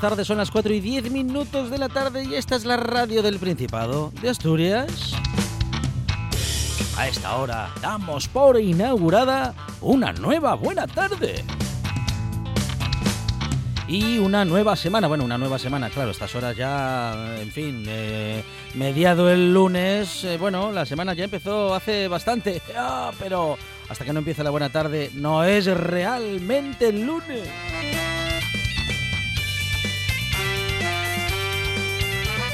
Tardes, son las 4 y 10 minutos de la tarde y esta es la radio del Principado de Asturias. A esta hora damos por inaugurada una nueva buena tarde. Y una nueva semana, bueno, una nueva semana, claro, estas horas ya, en fin, eh, mediado el lunes, eh, bueno, la semana ya empezó hace bastante, ah, pero hasta que no empiece la buena tarde no es realmente el lunes.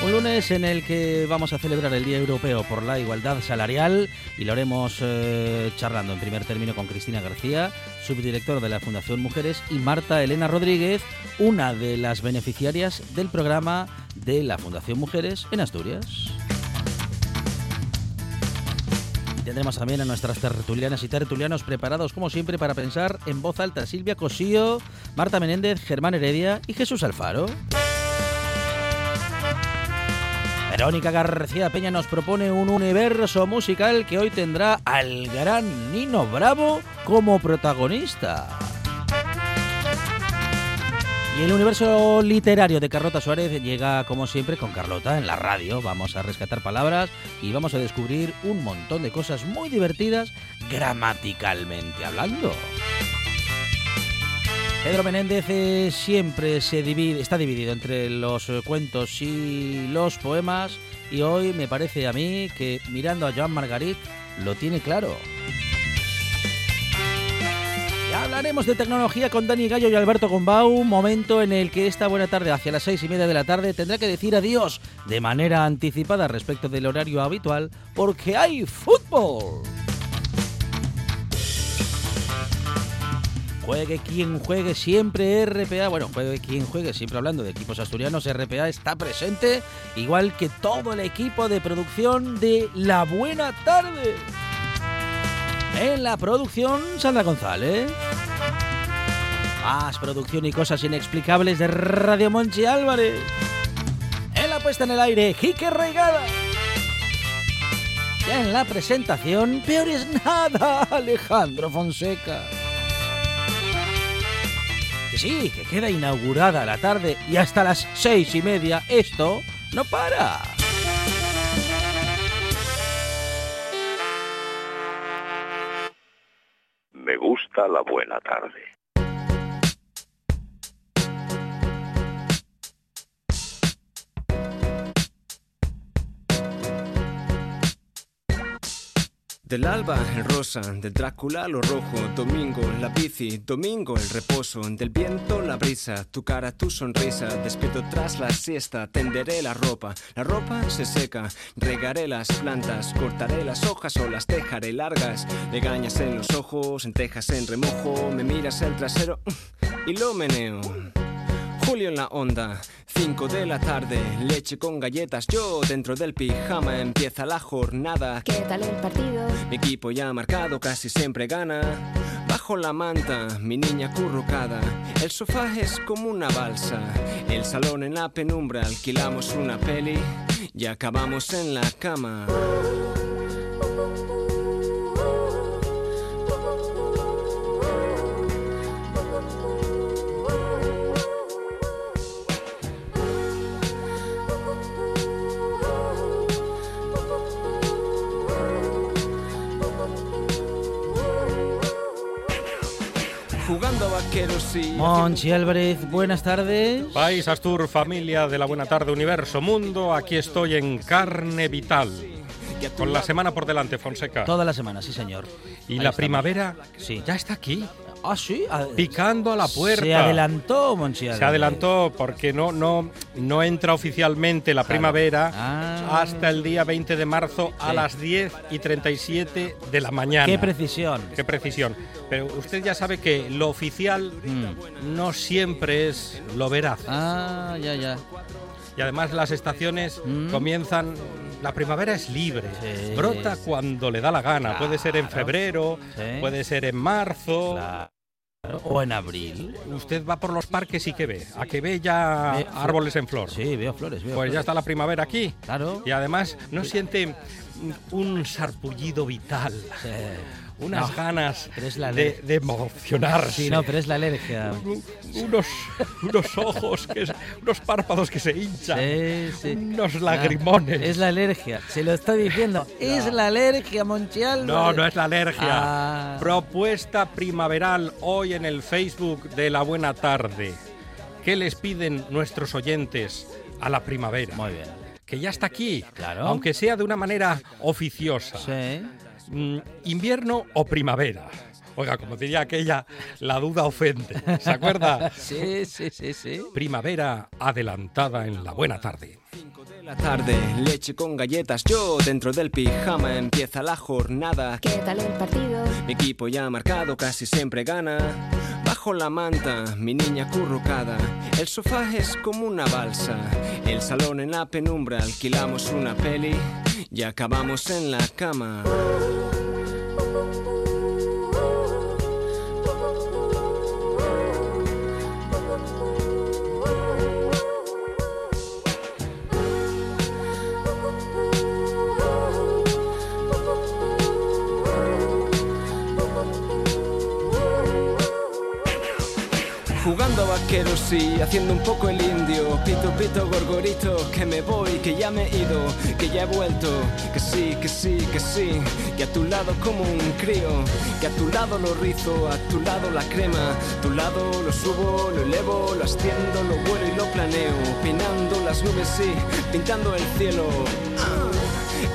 Un lunes en el que vamos a celebrar el Día Europeo por la Igualdad Salarial y lo haremos eh, charlando en primer término con Cristina García, subdirectora de la Fundación Mujeres, y Marta Elena Rodríguez, una de las beneficiarias del programa de la Fundación Mujeres en Asturias. Tendremos también a nuestras tertulianas y tertulianos preparados como siempre para pensar en voz alta Silvia Cosío, Marta Menéndez, Germán Heredia y Jesús Alfaro. Verónica García Peña nos propone un universo musical que hoy tendrá al gran Nino Bravo como protagonista. Y el universo literario de Carlota Suárez llega como siempre con Carlota en la radio. Vamos a rescatar palabras y vamos a descubrir un montón de cosas muy divertidas gramaticalmente hablando. Pedro Menéndez eh, siempre se está dividido entre los eh, cuentos y los poemas y hoy me parece a mí que mirando a Joan Margarit lo tiene claro. Hablaremos de tecnología con Dani Gallo y Alberto Gombau, momento en el que esta buena tarde, hacia las seis y media de la tarde, tendrá que decir adiós de manera anticipada respecto del horario habitual porque hay fútbol. Juegue quien juegue, siempre RPA. Bueno, juegue quien juegue, siempre hablando de equipos asturianos, RPA está presente, igual que todo el equipo de producción de La Buena Tarde. En la producción, Sandra González. Más producción y cosas inexplicables de Radio Monchi Álvarez. En la puesta en el aire, Jique Reigada. Y en la presentación, peor es nada, Alejandro Fonseca. Sí, que queda inaugurada la tarde y hasta las seis y media esto no para. Me gusta la buena tarde. Del alba el rosa, del Drácula lo rojo, domingo la bici, domingo el reposo, del viento la brisa, tu cara, tu sonrisa, despierto tras la siesta, tenderé la ropa, la ropa se seca, regaré las plantas, cortaré las hojas o las dejaré largas, legañas en los ojos, entejas en remojo, me miras el trasero y lo meneo. Julio en la onda, 5 de la tarde, leche con galletas, yo dentro del pijama empieza la jornada. ¿Qué tal el partido? Mi equipo ya marcado casi siempre gana. Bajo la manta, mi niña currucada. El sofá es como una balsa. El salón en la penumbra, alquilamos una peli y acabamos en la cama. Jugando a vaqueros y. Monchi Álvarez, buenas tardes. País Astur, familia de la Buena Tarde, Universo, Mundo, aquí estoy en carne vital. Con la semana por delante, Fonseca. Toda la semana, sí señor. Y Ahí la estamos. primavera Sí. ya está aquí. Ah, sí. a- picando a la puerta. Se adelantó, Monchial. Se adelantó porque no, no, no entra oficialmente la Claro. primavera Ah. hasta el día 20 de marzo a las 10 y 37 de la mañana. Qué precisión. Qué precisión. Pero usted ya sabe que lo oficial Mm. no siempre es lo veraz. Ah, ya, ya. Y además las estaciones Mm. comienzan... La primavera es libre, Sí. brota cuando le da la gana. Puede ser en febrero, puede ser en marzo. Claro. O en abril. Usted va por los parques y ¿qué ve? ¿A que ve ya Ve- árboles en flor? Sí, veo flores, veo Pues ya está la primavera aquí. Claro. Y además no siente un sarpullido vital, Sí. Unas No, ganas la de, emocionarse. Sí, no, pero es la alergia. unos, unos ojos, que, unos párpados que se hinchan, Sí, sí. unos No, lagrimones. es la alergia, se lo estoy diciendo. Es la alergia, Monchial. No, no es la alergia. Ah. Propuesta primaveral hoy en el Facebook de La Buena Tarde. ¿Qué les piden nuestros oyentes a la primavera? Muy bien. Que ya está aquí, Claro. aunque sea de una manera oficiosa. Sí. Mm, ¿Invierno o primavera? Oiga, como diría aquella, la duda ofende. ¿Se acuerda? Sí, sí, sí, sí. Primavera adelantada en la buena tarde. de la tarde, leche con galletas, yo dentro del pijama empieza la jornada. ¿Qué tal el partido? Mi equipo ya marcado casi siempre gana. Bajo la manta, mi niña currucada. El sofá es como una balsa. El salón en la penumbra, alquilamos una peli y acabamos en la cama. Jugando a vaqueros y haciendo un poco el indio. Pito, pito, gorgorito, que me voy, que ya me he ido, que ya he vuelto. Que sí, que sí, que sí. Que a tu lado como un crío. Que a tu lado lo rizo, a tu lado la crema. A tu lado lo subo, lo elevo, lo asciendo, lo vuelo y lo planeo. Peinando las nubes, sí, pintando el cielo.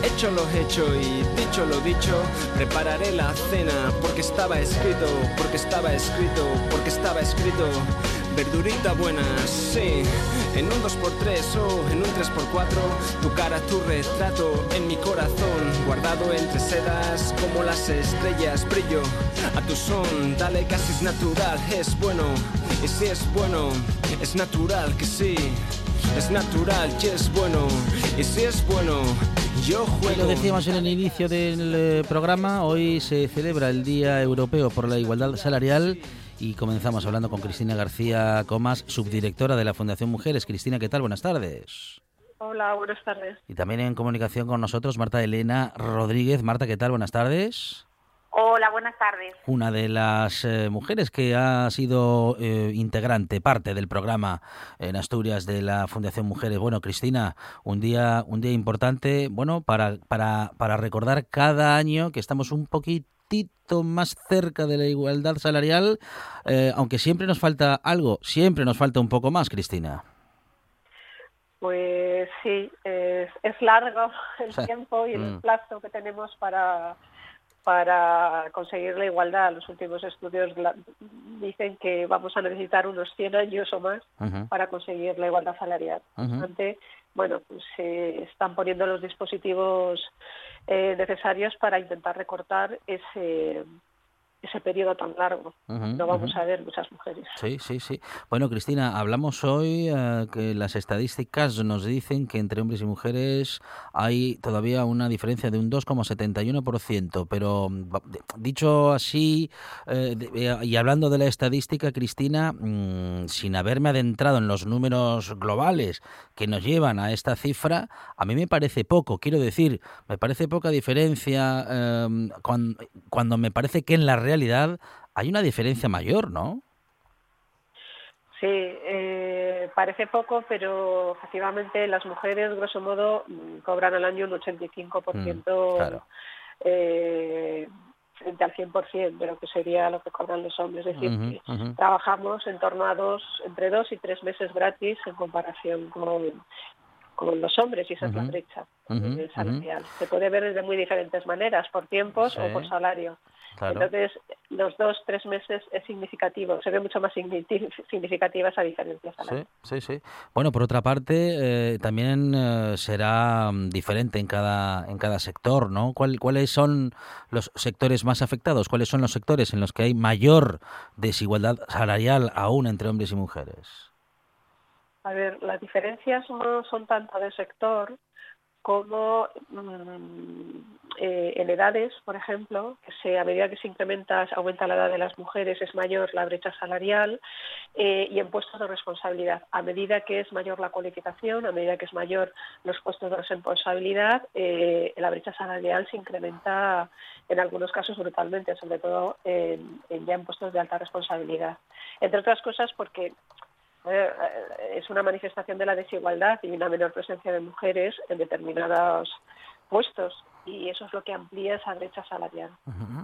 Hecho lo hecho y dicho lo dicho, prepararé la cena porque estaba escrito, porque estaba escrito, porque estaba escrito. Verdurita buena, sí, en un 2x3 o en un 3x4, tu cara, tu retrato en mi corazón, guardado entre sedas como las estrellas, brillo a tu son, dale casi es natural, es bueno, y si es bueno, es natural que sí. Es natural y es bueno, y si es bueno, yo Y juego. lo decíamos en el inicio del eh, programa, hoy se celebra el Día Europeo por la Igualdad Salarial y comenzamos hablando con Cristina García Comas, subdirectora de la Fundación Mujeres. Cristina, ¿qué tal? Buenas tardes. Hola, buenas tardes. Y también en comunicación con nosotros Marta Elena Rodríguez. Marta, ¿qué tal? Buenas tardes. Hola, buenas tardes. Una de las eh, mujeres que ha sido eh, integrante, parte del programa en Asturias de la Fundación Mujeres. Bueno, Cristina, un día, un día importante, bueno, para, para, para recordar cada año que estamos un poquitito más cerca de la igualdad salarial, eh, aunque siempre nos falta algo, siempre nos falta un poco más, Cristina. Pues sí, es, es largo el Sí. tiempo y el Mm. plazo que tenemos para, para conseguir la igualdad. Los últimos estudios dicen que vamos a necesitar unos 100 años o más para conseguir la igualdad salarial. Ante, bueno, pues se están poniendo los dispositivos eh, necesarios para intentar recortar ese ese periodo tan largo. ujú, No vamos a ver muchas mujeres. Sí, sí, sí. Bueno, Cristina, hablamos hoy eh, que las estadísticas nos dicen que entre hombres y mujeres hay todavía una diferencia de un 2,71%, pero mm, dicho así eh, eh, y hablando de la estadística, Cristina, mm, sin haberme adentrado en los números globales que nos llevan a esta cifra, a mí me parece poco. Quiero decir, me parece poca diferencia eh, cuan- cuando me parece que en la realidad hay una diferencia mayor, ¿no? Sí, eh, parece poco, pero efectivamente las mujeres, grosso modo, mm, cobran al año un 85% Mm, claro. eh, frente al 100% de lo que sería lo que cobran los hombres. Es decir, trabajamos en torno a dos, entre dos y tres meses gratis en comparación con, con los hombres y esa es la brecha ujú, eh, ujú. salarial. Se puede ver de muy diferentes maneras, por tiempos o por salario. Entonces, los dos, tres meses es significativo, se ve mucho más significativa esa diferencia. Sí, sí, sí. Bueno, por otra parte, eh, también eh, será mm, diferente en cada, en cada sector, ¿no? ¿Cuáles son los sectores más afectados? ¿Cuáles son los sectores en los que hay mayor desigualdad salarial aún entre hombres y mujeres? A ver, las diferencias no son tanto de sector como mm, eh, en edades, por ejemplo, que a medida que se incrementa, aumenta la edad de las mujeres, es mayor la brecha salarial eh, y en puestos de responsabilidad. A medida que es mayor la cualificación, a medida que es mayor los puestos de responsabilidad, eh, la brecha salarial se incrementa en algunos casos brutalmente, sobre todo ya en puestos de alta responsabilidad. Entre otras cosas porque eh, es una manifestación de la desigualdad y una menor presencia de mujeres en determinados puestos y eso es lo que amplía esa brecha salarial.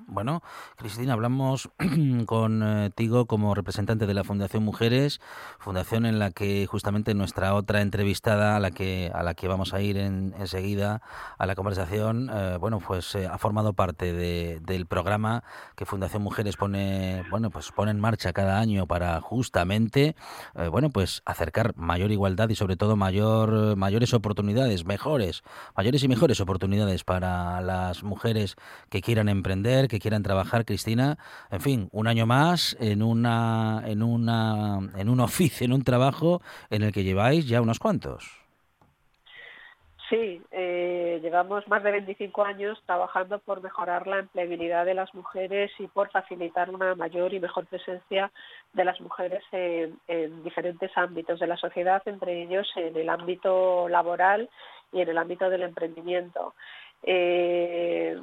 Bueno, Cristina, hablamos contigo como representante de la Fundación Mujeres, fundación en la que justamente nuestra otra entrevistada, a la que a la que vamos a ir en, enseguida a la conversación, eh, bueno, pues eh, ha formado parte del programa que Fundación Mujeres pone, bueno, pues pone en marcha cada año para justamente, eh, bueno, pues acercar mayor igualdad y sobre todo mayor mayores oportunidades, mejores, mayores y mejores oportunidades para las mujeres que quieran emprender, que quieran trabajar, Cristina. En fin, un año más en una, en una, en un oficio, en un trabajo en el que lleváis ya unos cuantos. Sí, eh, llevamos más de 25 años trabajando por mejorar la empleabilidad de las mujeres y por facilitar una mayor y mejor presencia de las mujeres en, en diferentes ámbitos de la sociedad, entre ellos en el ámbito laboral y en el ámbito del emprendimiento. Eh,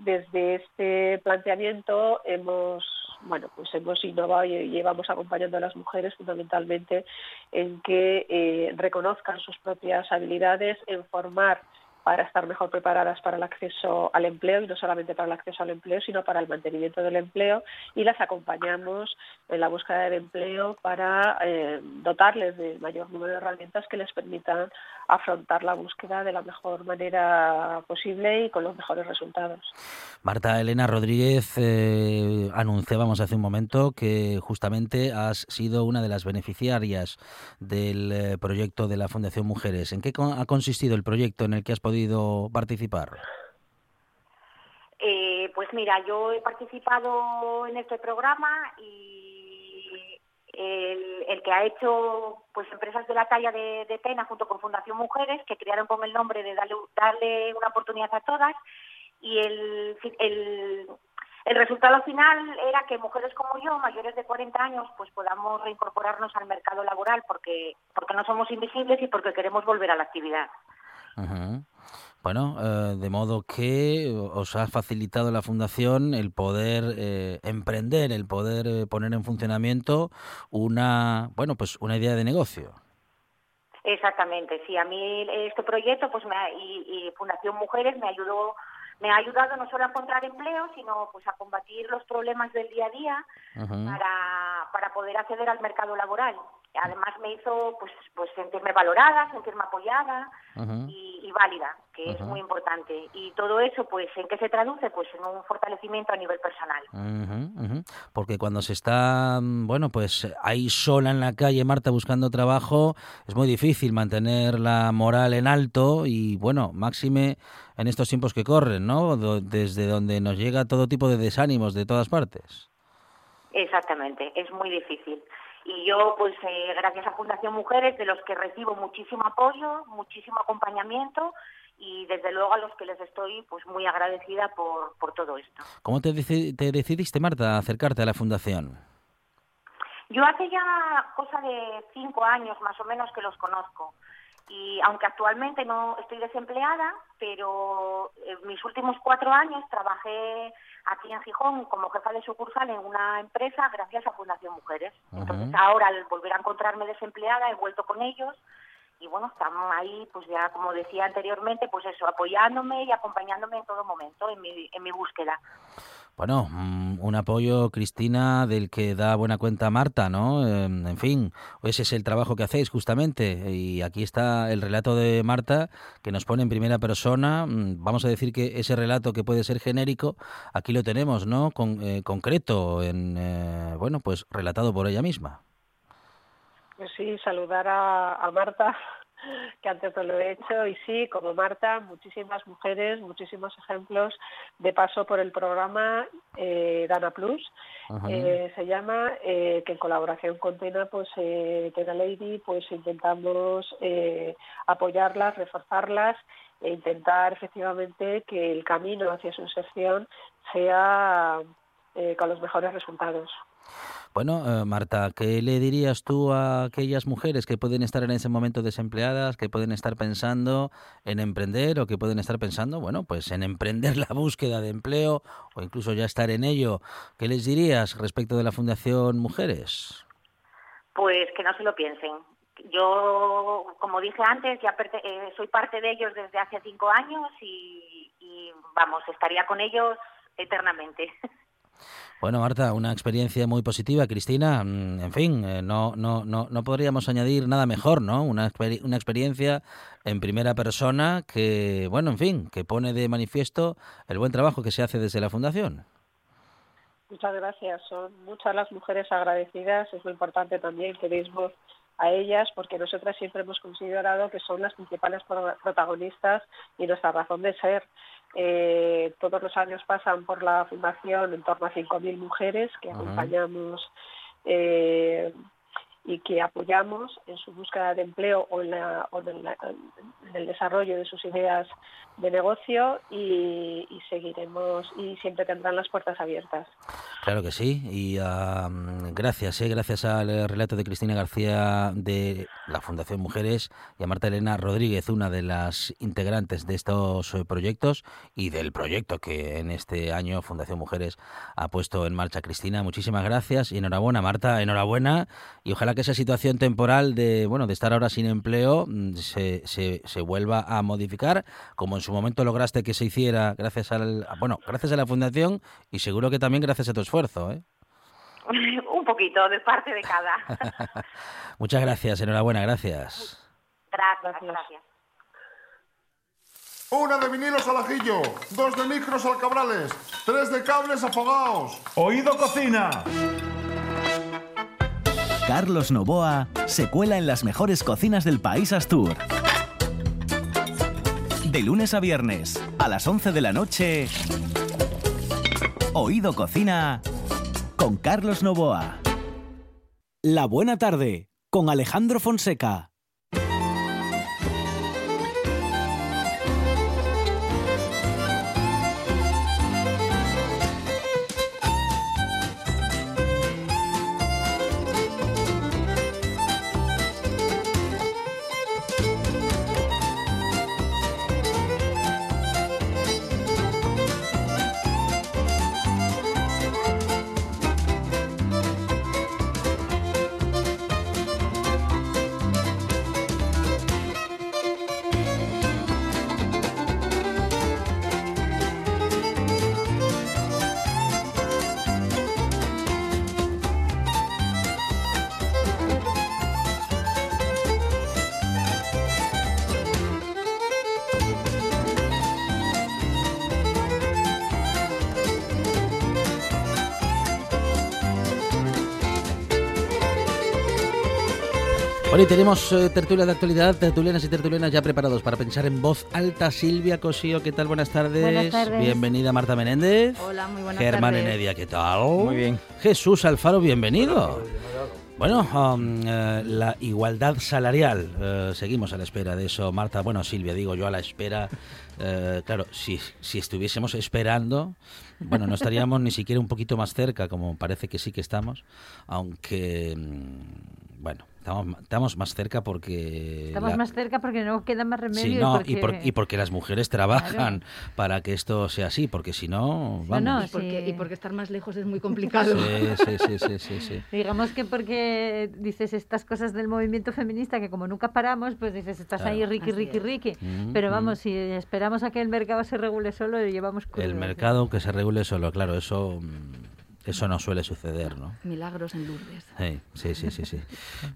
desde este planteamiento hemos bueno pues hemos innovado y llevamos acompañando a las mujeres fundamentalmente en que eh, reconozcan sus propias habilidades en formar para estar mejor preparadas para el acceso al empleo y no solamente para el acceso al empleo, sino para el mantenimiento del empleo y las acompañamos en la búsqueda del empleo para eh, dotarles de mayor número de herramientas que les permitan afrontar la búsqueda de la mejor manera posible y con los mejores resultados. Marta Elena Rodríguez, eh, anunciábamos hace un momento que justamente has sido una de las beneficiarias del eh, proyecto de la Fundación Mujeres. ¿En qué ha consistido el proyecto en el que has podido participar? Eh, pues mira, yo he participado en este programa y el, que ha hecho pues empresas de la talla de, Pena junto con Fundación Mujeres, que crearon con el nombre de darle, darle una oportunidad a todas, y el, el, el resultado final era que mujeres como yo, mayores de 40 años, pues podamos reincorporarnos al mercado laboral porque, porque no somos invisibles y porque queremos volver a la actividad. Bueno, eh, de modo que os ha facilitado la Fundación el poder eh, emprender, el poder eh, poner en funcionamiento una, bueno, pues una idea de negocio. Exactamente, sí. A mí este proyecto, pues, y, Fundación Mujeres me ayudó, me ha ayudado no solo a encontrar empleo, sino pues a combatir los problemas del día a día para, para poder acceder al mercado laboral además me hizo pues pues sentirme valorada, sentirme apoyada y, válida, que es muy importante. Y todo eso, pues, ¿en qué se traduce? Pues en un fortalecimiento a nivel personal. Porque cuando se está, bueno, pues ahí sola en la calle, Marta, buscando trabajo, es muy difícil mantener la moral en alto y, bueno, máxime en estos tiempos que corren, ¿no? Desde donde nos llega todo tipo de desánimos de todas partes. Exactamente, es muy difícil. Y yo, pues eh, gracias a Fundación Mujeres, de los que recibo muchísimo apoyo, muchísimo acompañamiento y desde luego a los que les estoy pues muy agradecida por, por todo esto. ¿Cómo te, te decidiste, Marta, a acercarte a la Fundación? Yo hace ya cosa de cinco años más o menos que los conozco y aunque actualmente no estoy desempleada, pero en mis últimos cuatro años trabajé aquí en Gijón como jefa de sucursal en una empresa gracias a Fundación Mujeres. Entonces ahora al volver a encontrarme desempleada he vuelto con ellos y bueno, estamos ahí, pues ya como decía anteriormente, pues eso, apoyándome y acompañándome en todo momento en mi, en mi búsqueda. Bueno, mm, un apoyo, Cristina, del que da buena cuenta Marta, ¿no? Em, en fin, ese es el trabajo que hacéis justamente. Y aquí está el relato de Marta que nos pone en primera persona. Mm, vamos a decir que ese relato que puede ser genérico, aquí lo tenemos, ¿no? Con, eh, concreto, en, eh, bueno, pues relatado por ella misma. Pues sí, saludar a, a Marta que antes no lo he hecho. Y sí, como Marta, muchísimas mujeres, muchísimos ejemplos. De paso por el programa eh, Dana Plus, eh, se llama, eh, que en colaboración con Tena, pues Tena Lady, pues intentamos apoyarlas, reforzarlas e intentar efectivamente que el camino hacia su inserción sea con los mejores resultados. Bueno, eh, Marta, ¿qué le dirías tú a aquellas mujeres que pueden estar en ese momento desempleadas, que pueden estar pensando en emprender o que pueden estar pensando, bueno, pues en emprender la búsqueda de empleo o incluso ya estar en ello? ¿Qué les dirías respecto de la Fundación Mujeres? Pues que no se lo piensen. Yo, como dije antes, ya eh, soy parte de ellos desde hace cinco años y, y vamos, estaría con ellos eternamente. Bueno, Marta, una experiencia muy positiva. Cristina, mm, en fin, eh, no, no, no, no podríamos añadir nada mejor, ¿no? Una, una experiencia en primera persona que, bueno, en fin, que pone de manifiesto el buen trabajo que se hace desde la Fundación. Muchas gracias. Son muchas las mujeres agradecidas. Es muy importante también que deis voz a ellas porque nosotras siempre hemos considerado que son las principales protagonistas y nuestra razón de ser. Eh, todos los años pasan por la fundación en torno a 5.000 mujeres que acompañamos eh, y que apoyamos en su búsqueda de empleo o en, el desarrollo de sus ideas de negocio y, seguiremos y siempre tendrán las puertas abiertas. Claro que sí y gracias, eh, gracias al relato de Cristina García de la Fundación Mujeres y a Marta Elena Rodríguez, una de las integrantes de estos eh, proyectos y del proyecto que en este año Fundación Mujeres ha puesto en marcha Cristina. Muchísimas gracias y enhorabuena Marta, enhorabuena y ojalá que esa situación temporal de bueno de estar ahora sin empleo mm, se, se, se, vuelva a modificar, como en su momento lograste que se hiciera gracias al bueno gracias a la fundación y seguro que también gracias a tu esfuerzo. ¿eh? Un poquito de parte de cada. Muchas gracias, enhorabuena, gracias. Gracias, gracias. Una de vinilos al ajillo, dos de micros al cabrales, tres de cables afogados. Oído cocina. Carlos Novoa se cuela en las mejores cocinas del país Astur. De lunes a viernes, a las 11 de la noche, Oído Cocina con Carlos Novoa. La buena tarde con Alejandro Fonseca. Tenemos eh, tertulia de actualidad, tertulianas y tertulianas ya preparados para pensar en voz alta. Silvia Cosío, ¿qué tal? Buenas tardes. Buenas tardes. Bienvenida Marta Menéndez. Hola, muy buenas Germán tardes. Enedia, ¿qué tal? Muy bien. Jesús Alfaro, bienvenido. Bueno, um, eh, la igualdad salarial. eh, seguimos a la espera de eso, Marta. Bueno, Silvia, digo yo a la espera. eh, claro, si, si estuviésemos esperando, bueno, no estaríamos ni siquiera un poquito más cerca, como parece que sí que estamos, aunque mm, bueno, estamos, estamos más cerca porque... Estamos la- más cerca porque no queda más remedio. Sí, no, y, y, por- porque... y porque las mujeres trabajan para que esto sea así, porque si no, vamos. no, Y porque, sí. y porque estar más lejos es muy complicado. Sí, sí, sí, sí, sí, sí. Digamos que porque dices estas cosas del movimiento feminista que como nunca paramos, pues dices, estás ahí Claro. riqui, riqui, riqui. Mm, Pero mm. vamos, si esperamos a que el mercado se regule solo, lo llevamos crudo. El mercado que se regule solo, claro, eso, mm, eso no suele suceder, ¿no? Milagros en Lourdes. Sí, sí, sí, sí.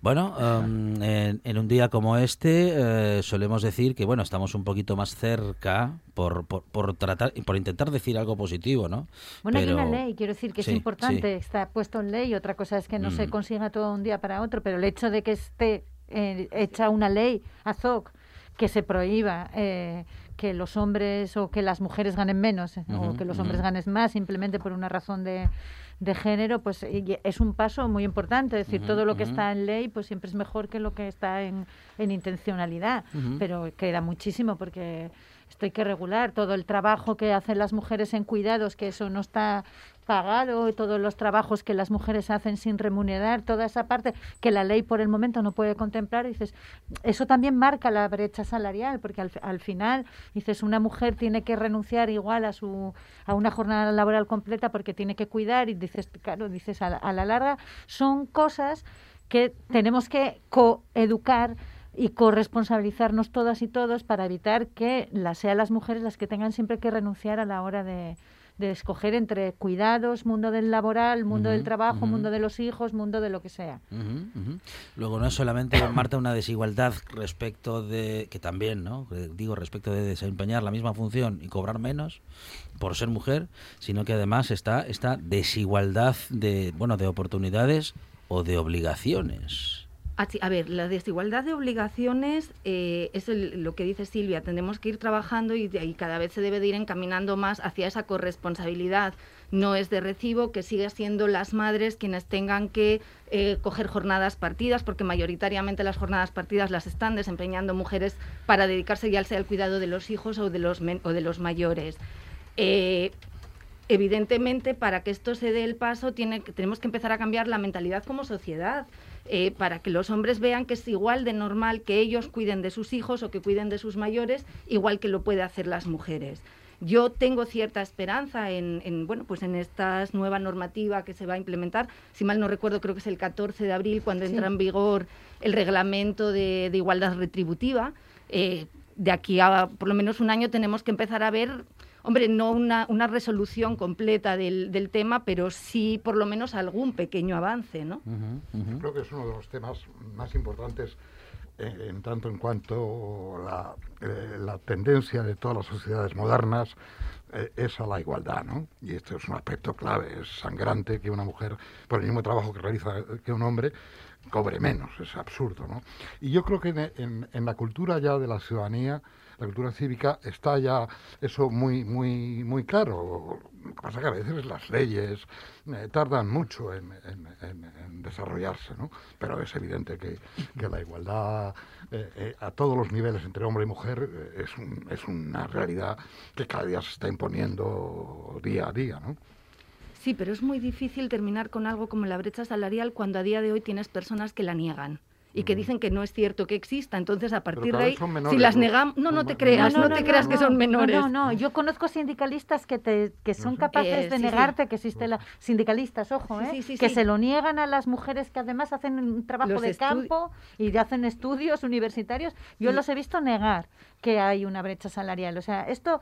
Bueno, um, en, en un día como este eh, solemos decir que bueno estamos un poquito más cerca por, por, por tratar por intentar decir algo positivo, ¿no? Bueno, hay una ley, quiero decir que Sí, es importante, sí. está puesto en ley, otra cosa es que no se Mm. consiga todo un día para otro, pero el hecho de que esté eh, hecha una ley, AZOC, que se prohíba eh, que los hombres o que las mujeres ganen menos eh, o que los hombres ganen más simplemente por una razón de, de género, pues es un paso muy importante. Es decir, todo lo que está en ley pues siempre es mejor que lo que está en, en intencionalidad, pero queda muchísimo porque esto hay que regular. Todo el trabajo que hacen las mujeres en cuidados, que eso no está pagado, y todos los trabajos que las mujeres hacen sin remunerar, toda esa parte que la ley por el momento no puede contemplar, dices, eso también marca la brecha salarial, porque al, al final, dices, una mujer tiene que renunciar igual a su a una jornada laboral completa porque tiene que cuidar y dices, claro, dices a la, a la larga son cosas que tenemos que coeducar y corresponsabilizarnos todas y todos para evitar que las, sean las mujeres las que tengan siempre que renunciar a la hora de, de escoger entre cuidados, mundo del laboral, mundo del trabajo, mundo de los hijos, mundo de lo que sea. Luego no es solamente, Marta, una desigualdad respecto de, que también, ¿no? Digo, respecto de desempeñar la misma función y cobrar menos por ser mujer, sino que además está esta desigualdad de, bueno, de oportunidades o de obligaciones. A ver, la desigualdad de obligaciones eh, es lo que dice Silvia. Tenemos que ir trabajando y, cada vez se debe de ir encaminando más hacia esa corresponsabilidad. No es de recibo que siga siendo las madres quienes tengan que eh, coger jornadas partidas, porque mayoritariamente las jornadas partidas las están desempeñando mujeres para dedicarse ya sea al cuidado de los hijos o de los, o de los mayores. Eh, evidentemente, para que esto se dé el paso, tiene, tenemos que empezar a cambiar la mentalidad como sociedad, eh, para que los hombres vean que es igual de normal que ellos cuiden de sus hijos o que cuiden de sus mayores, igual que lo puede hacer las mujeres. Yo tengo cierta esperanza en, en, bueno, pues en esta nueva normativa que se va a implementar. Si mal no recuerdo, creo que es el 14 de abril cuando Sí. entra en vigor el reglamento de, de igualdad retributiva. Eh, de aquí a por lo menos un año tenemos que empezar a ver, hombre, no una, una resolución completa del, del tema, pero sí por lo menos algún pequeño avance, ¿no? Creo que es uno de los temas más importantes eh, en tanto en cuanto la, eh, la tendencia de todas las sociedades modernas eh, es a la igualdad, ¿no? Y este es un aspecto clave, es sangrante que una mujer, por el mismo trabajo que realiza que un hombre, cobre menos, es absurdo, ¿no? Y yo creo que en, en- en la cultura ya de la ciudadanía, la cultura cívica, está ya eso muy, muy, muy claro. Lo que pasa que a veces las leyes eh, tardan mucho en desarrollarse, ¿no? Pero es evidente que, que la igualdad eh, eh, a todos los niveles entre hombre y mujer eh, es, un- es una realidad que cada día se está imponiendo día a día, ¿no? Sí, pero es muy difícil terminar con algo como la brecha salarial cuando a día de hoy tienes personas que la niegan y que dicen que no es cierto que exista. Entonces, a partir de ahí, son si menores, las negamos, no, no te creas, no, no, te no, creas que son no, menores. No, no, yo conozco sindicalistas que, te, que son capaces Eh, de sí, sí. negarte que existe la... Sindicalistas, ojo, ¿eh? sí, sí, que se lo niegan a las mujeres que además hacen un trabajo Los de campo y hacen estudios universitarios. Yo los he visto negar que hay una brecha salarial. O sea, esto...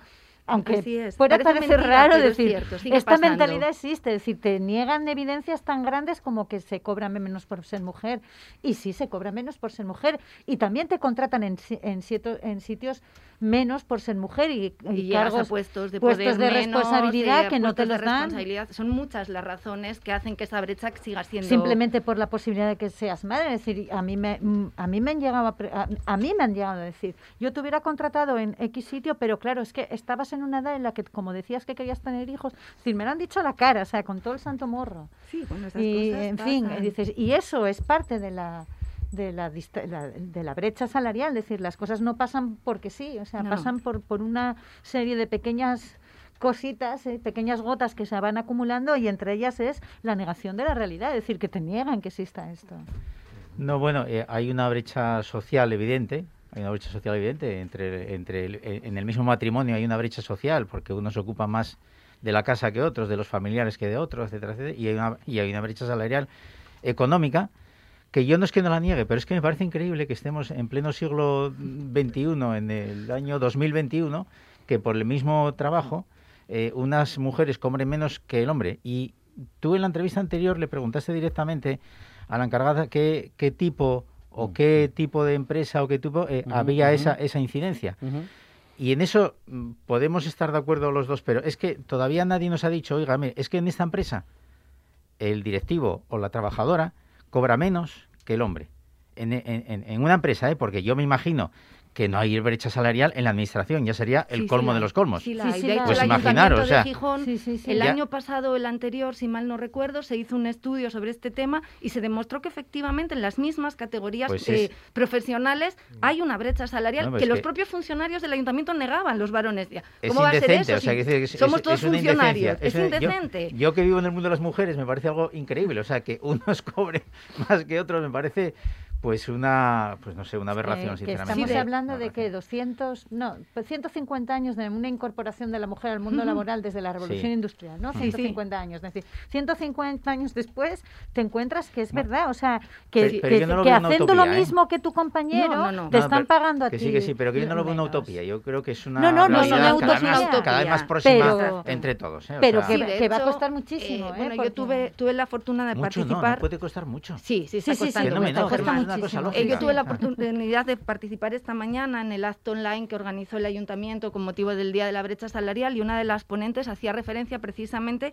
Aunque Así es. pueda Parece parecer mentira, raro pero es decir, cierto, esta pasando. mentalidad existe, es decir, te niegan evidencias tan grandes como que se cobra menos por ser mujer. Y sí, se cobra menos por ser mujer. Y también te contratan en, en, en sitios menos por ser mujer y, y cargos a puestos de puestos poder de menos, responsabilidad eh, que no te los dan. Son muchas las razones que hacen que esa brecha siga siendo simplemente por la posibilidad de que seas madre. Es decir, a mí me, a mí me han llegado a, a, a mí me han llegado a decir, yo te hubiera contratado en X sitio, pero claro, es que estabas en una edad en la que, como decías que querías tener hijos, es decir, me lo han dicho a la cara, o sea, con todo el santo morro. Sí, bueno, esas y cosas en fin, eh, dices, y eso es parte de la de la, de la brecha salarial, es decir, las cosas no pasan porque sí, o sea, no. pasan por, por una serie de pequeñas cositas, eh, pequeñas gotas que se van acumulando y entre ellas es la negación de la realidad, es decir, que te niegan que exista esto. No, bueno, eh, hay una brecha social evidente, hay una brecha social evidente entre, entre en el mismo matrimonio hay una brecha social porque uno se ocupa más de la casa que otros, de los familiares que de otros, etcétera, etcétera, y hay una, y hay una brecha salarial económica que yo no es que no la niegue, pero es que me parece increíble que estemos en pleno siglo XXI, en el año 2021, que por el mismo trabajo eh, unas mujeres cobren menos que el hombre. Y tú en la entrevista anterior le preguntaste directamente a la encargada qué, qué tipo o qué tipo de empresa o qué tipo eh, había esa, esa incidencia. Y en eso mm, podemos estar de acuerdo los dos, pero es que todavía nadie nos ha dicho, oiga, mire, es que en esta empresa el directivo o la trabajadora cobra menos que el hombre. En, en- en- en una empresa, ¿eh? porque yo me imagino que no hay brecha salarial en la administración, ya sería el Sí, colmo de los colmos. Sí, la Sí, hay. sí De la hecho, Pues el imaginaros, o sea, de Gijón, Sí, sí, sí. el Ya- año pasado, el anterior, si mal no recuerdo, se hizo un estudio sobre este tema y se demostró que efectivamente en las mismas categorías Pues eh, es- profesionales hay una brecha salarial No, pues que es los que- propios funcionarios del ayuntamiento negaban, los varones. ¿Cómo va a ser indecente, eso? o sea, si que decir, es- somos es- todos funcionarios. Es una- yo- indecente. Yo, que vivo en el mundo de las mujeres me parece algo increíble, o sea, que unos cobren más que otros me parece pues una, pues no sé, una aberración, Eh, que sinceramente. estamos Sí, de- hablando de Una que 200, no, pues 150 años de una incorporación de la mujer al mundo laboral desde la revolución Sí. industrial, ¿no? Sí, sí. 150 años, es decir, 150 años después te encuentras que es verdad, o sea, que, Pero- pero que- no lo que una haciendo lo ¿eh? mismo que tu compañero No, no, no. te están pagando a que ti. sí, que sí, pero que yo no lo veo una utopía. Yo creo que es una No, no, no, no, cada, utopía, vez más, utopía. cada vez más próxima Pero- entre todos. ¿eh? O pero sea, que- va a costar muchísimo, ¿eh? bueno, Porque- yo tuve, tuve la fortuna de participar. no puede costar mucho. Sí, sí, Sí, sí, una cosa. Eh, yo tuve la oportunidad de participar esta mañana en el acto online que organizó el ayuntamiento con motivo del Día de la Brecha Salarial y una de las ponentes hacía referencia precisamente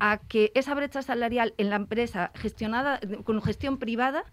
a que esa brecha salarial en la empresa gestionada con gestión privada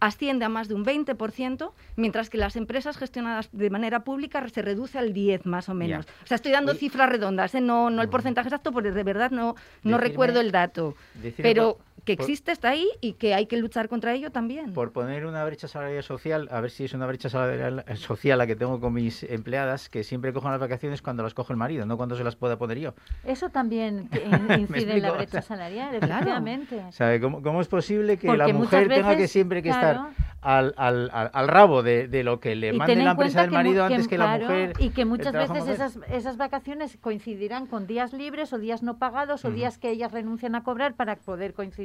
asciende a más de un 20%, mientras que las empresas gestionadas de manera pública se reduce al 10 más o menos. Ya. O sea, estoy dando Oye. cifras redondas, ¿eh? no, no el porcentaje exacto, porque de verdad no, no Decirme- recuerdo el dato. Pero que existe está ahí y que hay que luchar contra ello también. Por poner una brecha salarial social, a ver si es una brecha salarial eh, social la que tengo con mis empleadas, que siempre cojo las vacaciones cuando las coge el marido, no cuando se las pueda poner yo. Eso también incide en la brecha salarial, claro. efectivamente. O sea, ¿cómo, cómo es posible que la Porque muchas mujer tenga que veces, siempre que claro. estar al, al, al, rabo de, de lo que le Y mande la empresa del que marido que, antes que la claro, mujer? Y que muchas veces esas, esas vacaciones coincidirán con días libres o días no pagados o días que ellas renuncian a cobrar para poder coincidir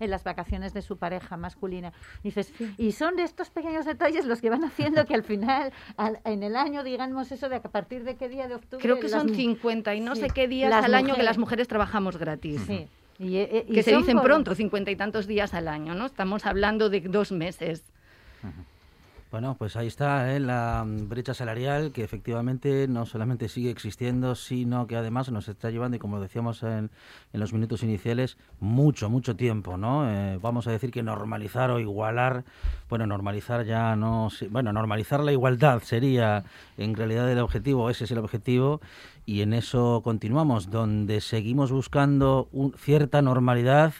en las vacaciones de su pareja masculina. Dices, y son de estos pequeños detalles los que van haciendo que al final, al- en el año, digamos eso de a partir de qué día de octubre. Creo que las son mu- 50 y no Sí, sé qué días al año que las mujeres trabajamos gratis. Sí. Y, eh, y Que se dicen por- pronto, 50 y tantos días al año, ¿no? Estamos hablando de dos meses. Bueno, pues ahí está ¿eh? la mm, brecha salarial que efectivamente no solamente sigue existiendo, sino que además nos está llevando, y como decíamos en, en los minutos iniciales, mucho, mucho tiempo, ¿no? Eh, vamos a decir que normalizar o igualar, bueno, normalizar ya no, bueno, normalizar la igualdad sería en realidad el objetivo, ese es el objetivo, y en eso continuamos, donde seguimos buscando un- cierta normalidad.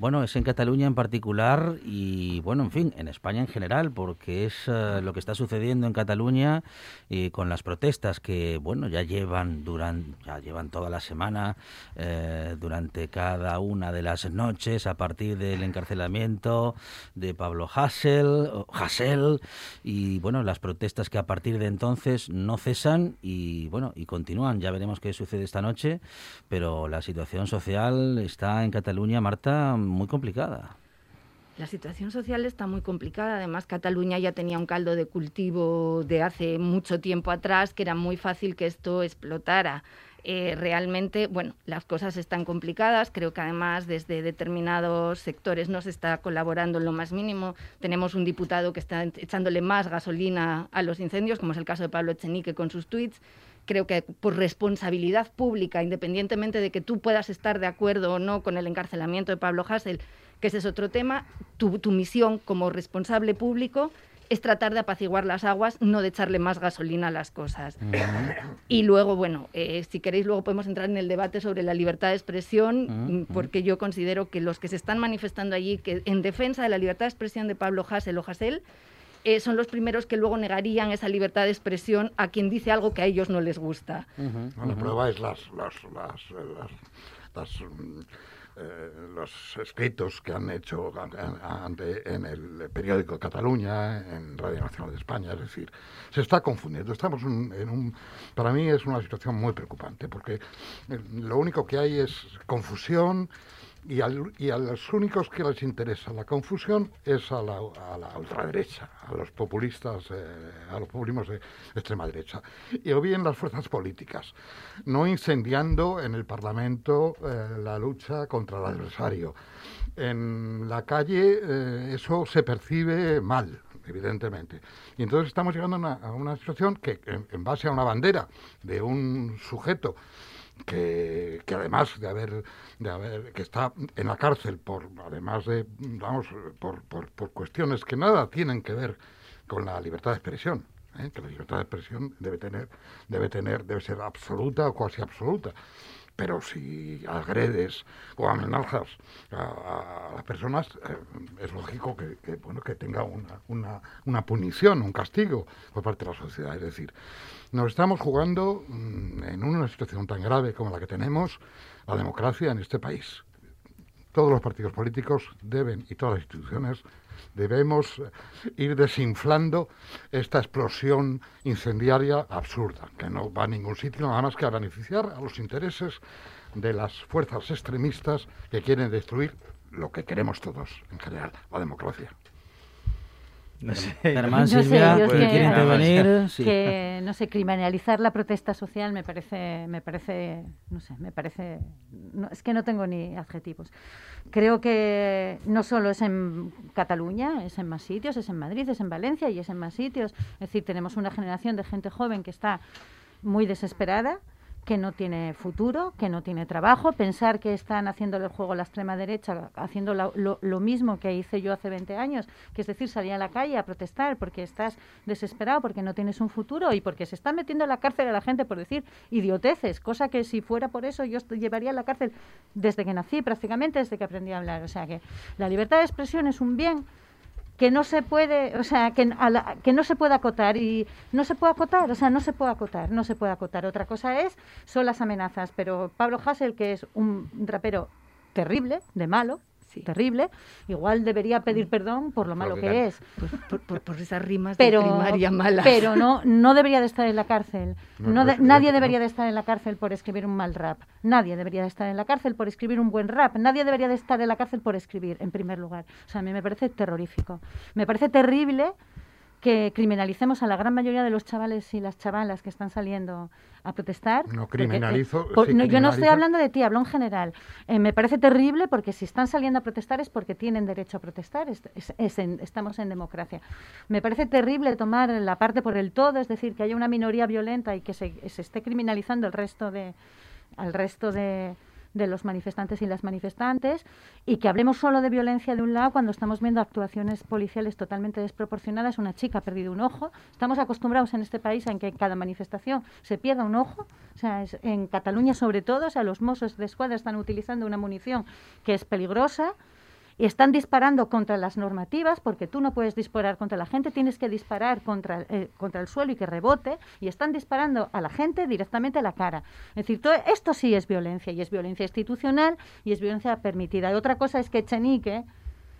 Bueno, es en Cataluña en particular y, bueno, en fin, en España en general, porque es eh, lo que está sucediendo en Cataluña eh, con las protestas que, bueno, ya llevan durante, ya llevan toda la semana, eh, durante cada una de las noches, a partir del encarcelamiento de Pablo Hassel, o Hasél, y, bueno, las protestas que a partir de entonces no cesan y, bueno, y continúan. Ya veremos qué sucede esta noche, pero la situación social está en Cataluña, Marta, muy complicada. La situación social está muy complicada. Además, Cataluña ya tenía un caldo de cultivo de hace mucho tiempo atrás, que era muy fácil que esto explotara. Eh, realmente, bueno, las cosas están complicadas. Creo que además desde determinados sectores no se está colaborando en lo más mínimo. Tenemos un diputado que está echándole más gasolina a los incendios, como es el caso de Pablo Echenique con sus tweets. Creo que por responsabilidad pública, independientemente de que tú puedas estar de acuerdo o no con el encarcelamiento de Pablo Hassel, que ese es otro tema, tu, tu misión como responsable público es tratar de apaciguar las aguas, no de echarle más gasolina a las cosas. Y luego, bueno, eh, si queréis, luego podemos entrar en el debate sobre la libertad de expresión, mm, porque yo considero que los que se están manifestando allí, que en defensa de la libertad de expresión de Pablo Hassel o Hassel, eh, son los primeros que luego negarían esa libertad de expresión a quien dice algo que a ellos no les gusta. La prueba es las, las, las, las, las, mm, eh, los escritos que han hecho ante, en el periódico de Cataluña, en Radio Nacional de España, es decir, se está confundiendo. Estamos en un, para mí es una situación muy preocupante, porque eh, lo único que hay es confusión, y, a los únicos que les interesa la confusión es a la, a la ultraderecha, a los populistas, eh, a los populismos de extrema derecha. Y o bien las fuerzas políticas, no incendiando en el Parlamento eh, la lucha contra el adversario. En la calle eh, eso se percibe mal, evidentemente. Y entonces estamos llegando a una, situación que, en, base a una bandera de un sujeto que, además de haber, de haber, que está en la cárcel por, además de, vamos, por, por, por cuestiones que nada tienen que ver con la libertad de expresión, ¿eh? que la libertad de expresión debe tener, debe tener, debe ser absoluta o casi absoluta. Pero si agredes o amenazas a, las personas, eh, es lógico que, bueno, que tenga una, una, una punición, un castigo por parte de la sociedad. Es decir, nos estamos jugando mm, en una situación tan grave como la que tenemos la democracia en este país. Todos los partidos políticos deben, y todas las instituciones, debemos ir desinflando esta explosión incendiaria absurda, que no va a ningún sitio nada más que a beneficiar a los intereses de las fuerzas extremistas que quieren destruir lo que queremos todos, en general, la democracia. No sé, Silvia, que, no sé, criminalizar la protesta social me parece, me parece, no sé, me parece, es que no tengo ni adjetivos. Creo que no solo es en Cataluña, es en más sitios, es en Madrid, es en Valencia y es en más sitios. Es decir, tenemos una generación de gente joven que está muy desesperada que no tiene futuro, que no tiene trabajo, pensar que están haciendo el juego la extrema derecha, haciendo lo, mismo que hice yo hace 20 años, que es decir, salir a la calle a protestar porque estás desesperado, porque no tienes un futuro y porque se está metiendo en la cárcel a la gente por decir idioteces, cosa que si fuera por eso yo llevaría a la cárcel desde que nací, prácticamente desde que aprendí a hablar. O sea que la libertad de expresión es un bien que no se puede, o sea, que, que no se puede acotar y no se puede acotar, o sea, no se puede acotar, no se puede acotar. Otra cosa es, son las amenazas, pero Pablo Hassel, que es un rapero terrible, de malo, terrible, igual debería pedir perdón por lo malo que es. por, esas rimas pero, de primaria malas. Pero no, no debería de estar en la cárcel. No, nadie debería de estar en la cárcel por escribir un mal rap. Nadie debería de estar en la cárcel por escribir un buen rap. Nadie debería de estar en la cárcel por escribir, en primer lugar. O sea, a mí me parece terrorífico. Me parece terrible que criminalicemos a la gran mayoría de los chavales y las chavalas que están saliendo a protestar. No criminalizo. yo no estoy hablando de ti, hablo en general. Eh, me parece terrible porque si están saliendo a protestar es porque tienen derecho a protestar. estamos en democracia. Me parece terrible tomar la parte por el todo, es decir, que haya una minoría violenta y que se, se esté criminalizando el resto de, al resto de, de los manifestantes y las manifestantes y que hablemos solo de violencia de un lado cuando estamos viendo actuaciones policiales totalmente desproporcionadas. Una chica ha perdido un ojo. Estamos acostumbrados en este país a que en cada manifestación se pierda un ojo. O sea, en Cataluña sobre todo, o sea, los mozos de escuadra están utilizando una munición que es peligrosa están disparando contra las normativas, porque tú no puedes disparar contra la gente, tienes que disparar contra, eh, contra el suelo y que rebote, y están disparando a la gente directamente a la cara. Es decir, esto sí es violencia, y es violencia institucional y es violencia permitida. Y otra cosa es que Chenique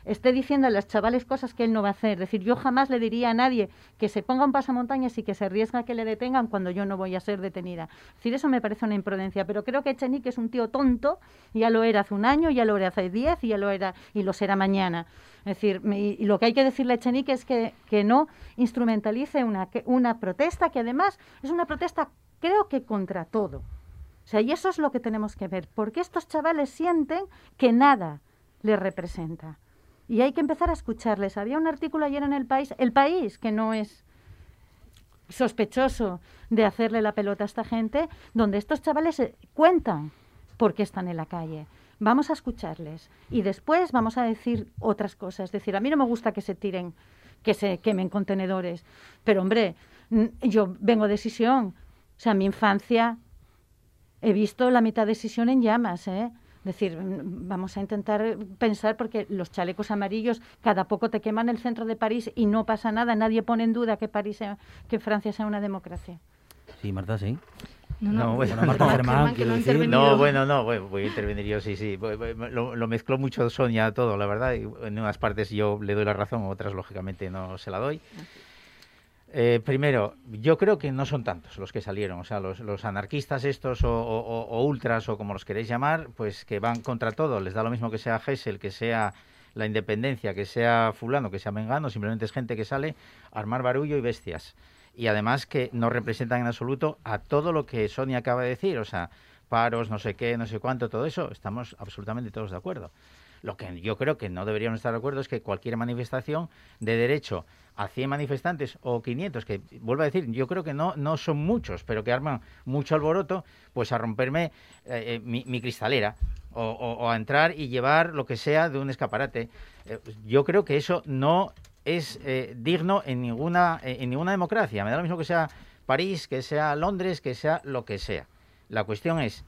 esté diciendo a los chavales cosas que él no va a hacer. Es decir, yo jamás le diría a nadie que se ponga un pasamontañas y que se arriesga a que le detengan cuando yo no voy a ser detenida. Es decir, eso me parece una imprudencia, pero creo que Echenique es un tío tonto, ya lo era hace un año, ya lo era hace diez y ya lo era y lo será mañana. Es decir, y lo que hay que decirle a Echenique es que, que no instrumentalice una, una protesta que además es una protesta creo que contra todo. O sea, y eso es lo que tenemos que ver, porque estos chavales sienten que nada les representa y hay que empezar a escucharles. Había un artículo ayer en El País, El País, que no es sospechoso de hacerle la pelota a esta gente, donde estos chavales eh, cuentan por qué están en la calle. Vamos a escucharles y después vamos a decir otras cosas. Es decir, a mí no me gusta que se tiren, que se quemen contenedores, pero hombre, yo vengo de Sisión. O sea, mi infancia he visto la mitad de Sisión en llamas, ¿eh? Es decir, vamos a intentar pensar porque los chalecos amarillos cada poco te queman el centro de París y no pasa nada, nadie pone en duda que París que Francia sea una democracia. Sí, Marta, sí. No, no, bueno, Bueno, Marta Germán, que no decir. No, bueno, no, voy, voy a intervenir yo, sí, sí. Lo, lo mezcló mucho Sonia todo, la verdad. En unas partes yo le doy la razón, otras lógicamente no se la doy. Eh, primero, yo creo que no son tantos los que salieron, o sea, los, anarquistas estos o, ultras o como los queréis llamar, pues que van contra todo, les da lo mismo que sea Gesell, que sea la independencia, que sea fulano, que sea mengano, simplemente es gente que sale a armar barullo y bestias. Y además que no representan en absoluto a todo lo que Sonia acaba de decir, o sea, paros, no sé qué, no sé cuánto, todo eso, estamos absolutamente todos de acuerdo. Lo que yo creo que no deberíamos estar de acuerdo es que cualquier manifestación de derecho a 100 manifestantes o 500, que vuelvo a decir, yo creo que no, no son muchos, pero que arman mucho alboroto, pues a romperme eh, eh, mi, cristalera o, a entrar y llevar lo que sea de un escaparate. Eh, yo creo que eso no es digno en ninguna, en ninguna democracia. Me da lo mismo que sea París, que sea Londres, que sea lo que sea. La cuestión es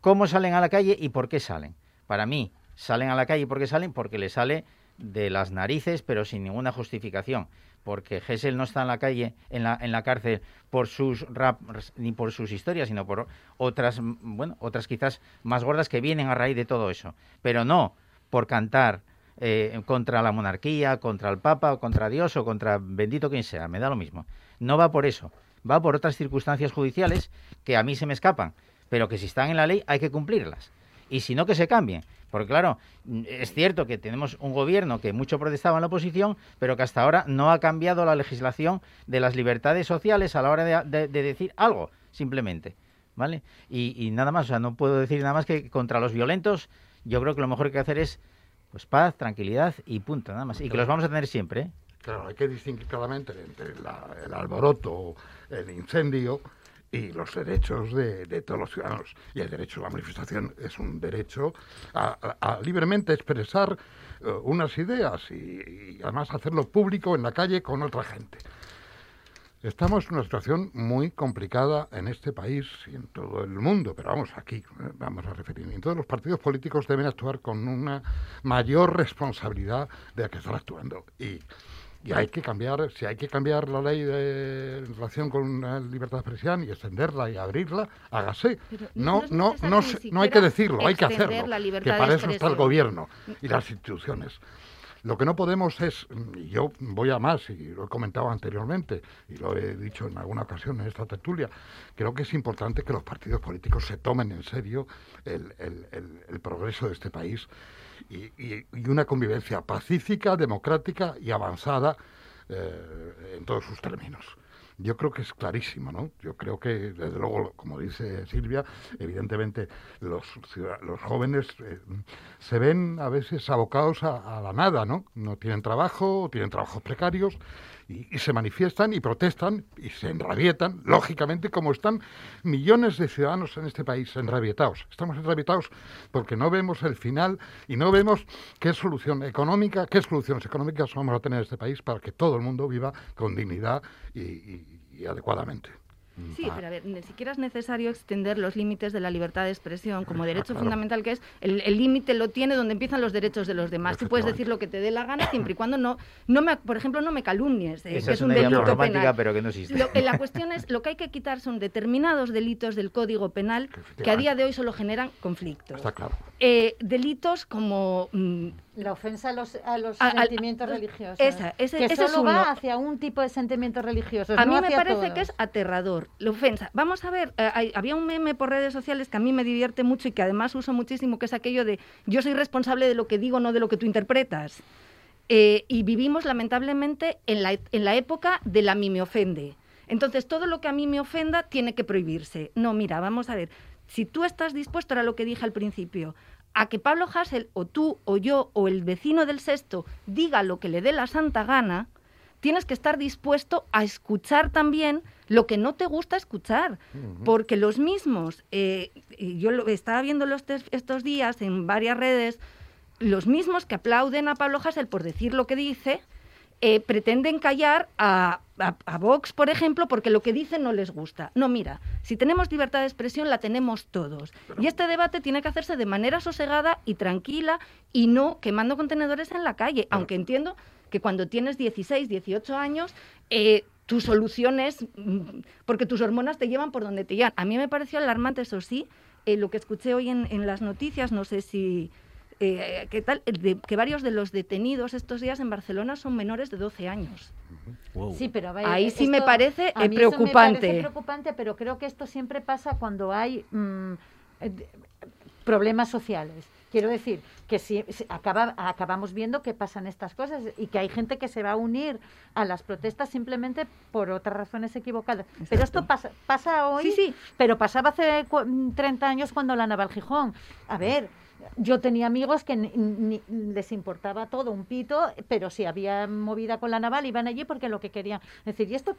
cómo salen a la calle y por qué salen. Para mí, salen a la calle porque salen porque le sale de las narices, pero sin ninguna justificación. Porque Gesell no está en la calle, en la, en la cárcel, por sus raps ni por sus historias, sino por otras, bueno, otras quizás más gordas que vienen a raíz de todo eso. Pero no por cantar eh, contra la monarquía, contra el Papa, o contra Dios o contra bendito quien sea, me da lo mismo. No va por eso, va por otras circunstancias judiciales que a mí se me escapan, pero que si están en la ley hay que cumplirlas. Y si no, que se cambien. Porque claro, mm, es cierto que tenemos un gobierno que mucho protestaba en la oposición, pero que hasta ahora no ha cambiado la legislación de las libertades sociales a la hora de, de- de decir algo, simplemente. ¿Vale? Y, y nada más, o sea, no puedo decir nada más que contra los violentos, yo creo que lo mejor que hacer es pues paz, tranquilidad y punto, nada más. Y que los vamos a tener siempre, ¿eh? Claro, hay que distinguir claramente entre la- el alboroto, el incendio y los derechos de, todos los ciudadanos. Y el derecho a la manifestación es un derecho a, libremente expresar eh, unas ideas y, además hacerlo público en la calle con otra gente. Estamos en una situación muy complicada en este país y en todo el mundo, pero vamos aquí, eh, vamos a referir. Todos los partidos políticos deben actuar con una mayor responsabilidad de la que están actuando. Y, y hay que cambiar, si hay que cambiar la ley de, en relación con la libertad de expresión y extenderla y abrirla, hágase. Pero No, no no, no, hay que decirlo, hay que hacerlo. la Que para eso está el gobierno y las instituciones. Lo que no podemos es, y yo voy a más, y lo he comentado anteriormente, y lo he dicho en alguna ocasión en esta tertulia, creo que es importante que los partidos políticos se tomen en serio el, el- el- el progreso de este país y, y- una convivencia pacífica, democrática y avanzada eh, en todos sus términos. Yo creo que es clarísimo, ¿no? Yo creo que, desde luego, como dice Silvia, evidentemente los, los jóvenes eh, se ven a veces abocados a, a la nada, ¿no? No tienen trabajo, tienen trabajos precarios y, se manifiestan y protestan y se enrabietan, lógicamente, como están millones de ciudadanos en este país enrabietados. Estamos enrabietados porque no vemos el final y no vemos qué solución económica, qué soluciones económicas vamos a tener en este país para que todo el mundo viva con dignidad y adecuadamente. Sí, pero a ver, ni siquiera es necesario extender los límites de la libertad de expresión como derecho claro. fundamental que es. El límite lo tiene donde empiezan los derechos de los demás. Tú puedes decir lo que te dé la gana siempre y cuando no, no me, por ejemplo, no me calumnies, eh, Esa que es es un delito romántica, penal. pero que no existe. Lo- la cuestión es, lo que hay que quitar son determinados delitos del Código Penal que a día de hoy solo generan conflictos. Está claro. Eh, delitos como... mm, La ofensa a los, a los A- al- sentimientos religiosos. esa, ese- que ese solo es uno. va hacia un tipo de sentimientos religiosos. A no mí me parece todos. que es aterrador. La ofensa. Vamos a ver, eh, hay- había un meme por redes sociales que a mí me divierte mucho y que además uso muchísimo, que es aquello de yo soy responsable de lo que digo, no de lo que tú interpretas. Eh, y vivimos lamentablemente en la, en la época de la mí me ofende. Entonces, todo lo que a mí me ofenda tiene que prohibirse. No, mira, vamos a ver. Si tú estás dispuesto, era lo que dije al principio, a que Pablo Hassel o tú o yo o el vecino del sexto diga lo que le dé la santa gana, tienes que estar dispuesto a escuchar también lo que no te gusta escuchar. Porque los mismos, eh, yo lo estaba viendo los estos días en varias redes, los mismos que aplauden a Pablo Hasél por decir lo que dice, eh, pretenden callar a, a- a Vox, por ejemplo, porque lo que dice no les gusta. No, mira, si tenemos libertad de expresión, la tenemos todos. Y este debate tiene que hacerse de manera sosegada y tranquila y no quemando contenedores en la calle, aunque entiendo que cuando tienes 16, 18 años, eh, tus soluciones, mm, porque tus hormonas te llevan por donde te llevan. A mí me pareció alarmante, eso sí, eh, lo que escuché hoy en, en las noticias, no sé si eh, ¿qué tal? De, que varios de los detenidos estos días en Barcelona son menores de 12 años. Sí, pero vaya, ahí sí esto- me parece a eh, mí eso me preocupante. parece preocupante, pero creo que esto siempre pasa cuando hay mm, eh, problemas sociales. Quiero decir que si, si acaba, acabamos viendo que pasan estas cosas y que hay gente que se va a unir a las protestas simplemente por otras razones equivocadas. Pero esto pasa, pasa hoy, Sí, sí. pero pasaba hace cu- 30 años cuando la Naval Gijón. A ver, yo tenía amigos que ni- ni- les importaba todo, un pito, pero si había movida con la naval iban allí porque lo que querían. Es decir, y esto,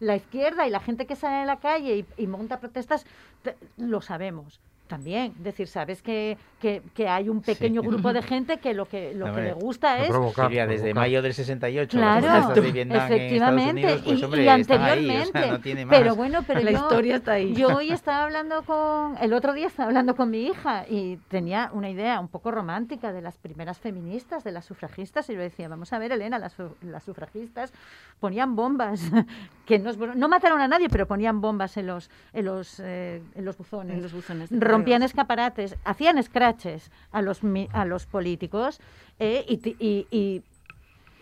la izquierda y la gente que sale a la calle y, y monta protestas, te- lo sabemos. También, es decir, sabes que, que, que hay un pequeño grupo de gente que lo que, lo que Hombre, le gusta es provocar, desde provocar. mayo del 68, Claro, de Vietnam en efectivamente, Unidos, pues y- hombre, y, están ahí, anteriormente. o sea, no tiene más. pero bueno, pero La yo, historia está ahí. Yo hoy estaba hablando con, el otro día estaba hablando con mi hija y tenía una idea un poco romántica de las primeras feministas, de las sufragistas, y yo decía, vamos a ver, Elena, las, las sufragistas ponían bombas, que no, no mataron a nadie, pero ponían bombas en los, en los, eh, en los buzones. En los buzones de Rompían escaparates, hacían scratches a los, mi- a los políticos eh, y, y- y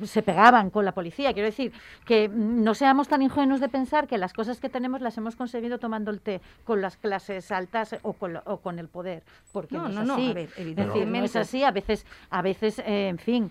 se pegaban con la policía. Quiero decir que mm, no seamos tan ingenuos de pensar que las cosas que tenemos las hemos conseguido tomando el té con las clases altas o con, la- o con el poder. Porque No, no, es no, no, así. a ver, decir, no evidentemente. es así. A veces, a veces eh, en fin.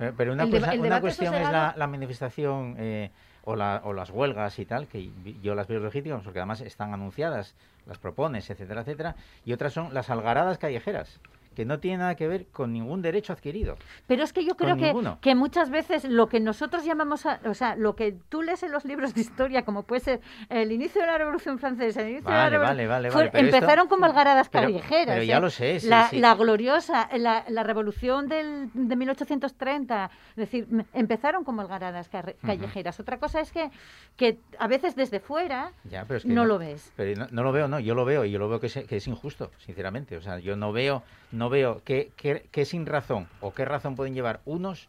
Eh, Pero una, El cosa- el una cuestión es la, la manifestación eh, o, la- o las huelgas y tal, que yo las veo legítimas porque además están anunciadas, las propones, etcétera, etcétera, y otras son las algaradas callejeras, que no tienen nada que ver con ningún derecho adquirido. Pero es que yo creo que, que muchas veces lo que nosotros llamamos, a- o sea, lo que tú lees en los libros de historia, como puede ser el inicio de la Revolución Francesa, el inicio de la Revolución- vale, vale, fue- pero esto- empezaron como algaradas pero- callejeras. pero ya ¿eh? lo sé, sí, la, sí. la gloriosa, la, la Revolución del, de 1830, es decir, empezaron como algaradas callejeras. Otra cosa es que, que a veces desde fuera Ya, pero es que no, lo ves. Pero no, no lo veo, no, yo lo veo y yo lo veo que es, que es injusto, sinceramente. O sea, yo no veo, no veo qué, qué, qué sin razón o qué razón pueden llevar unos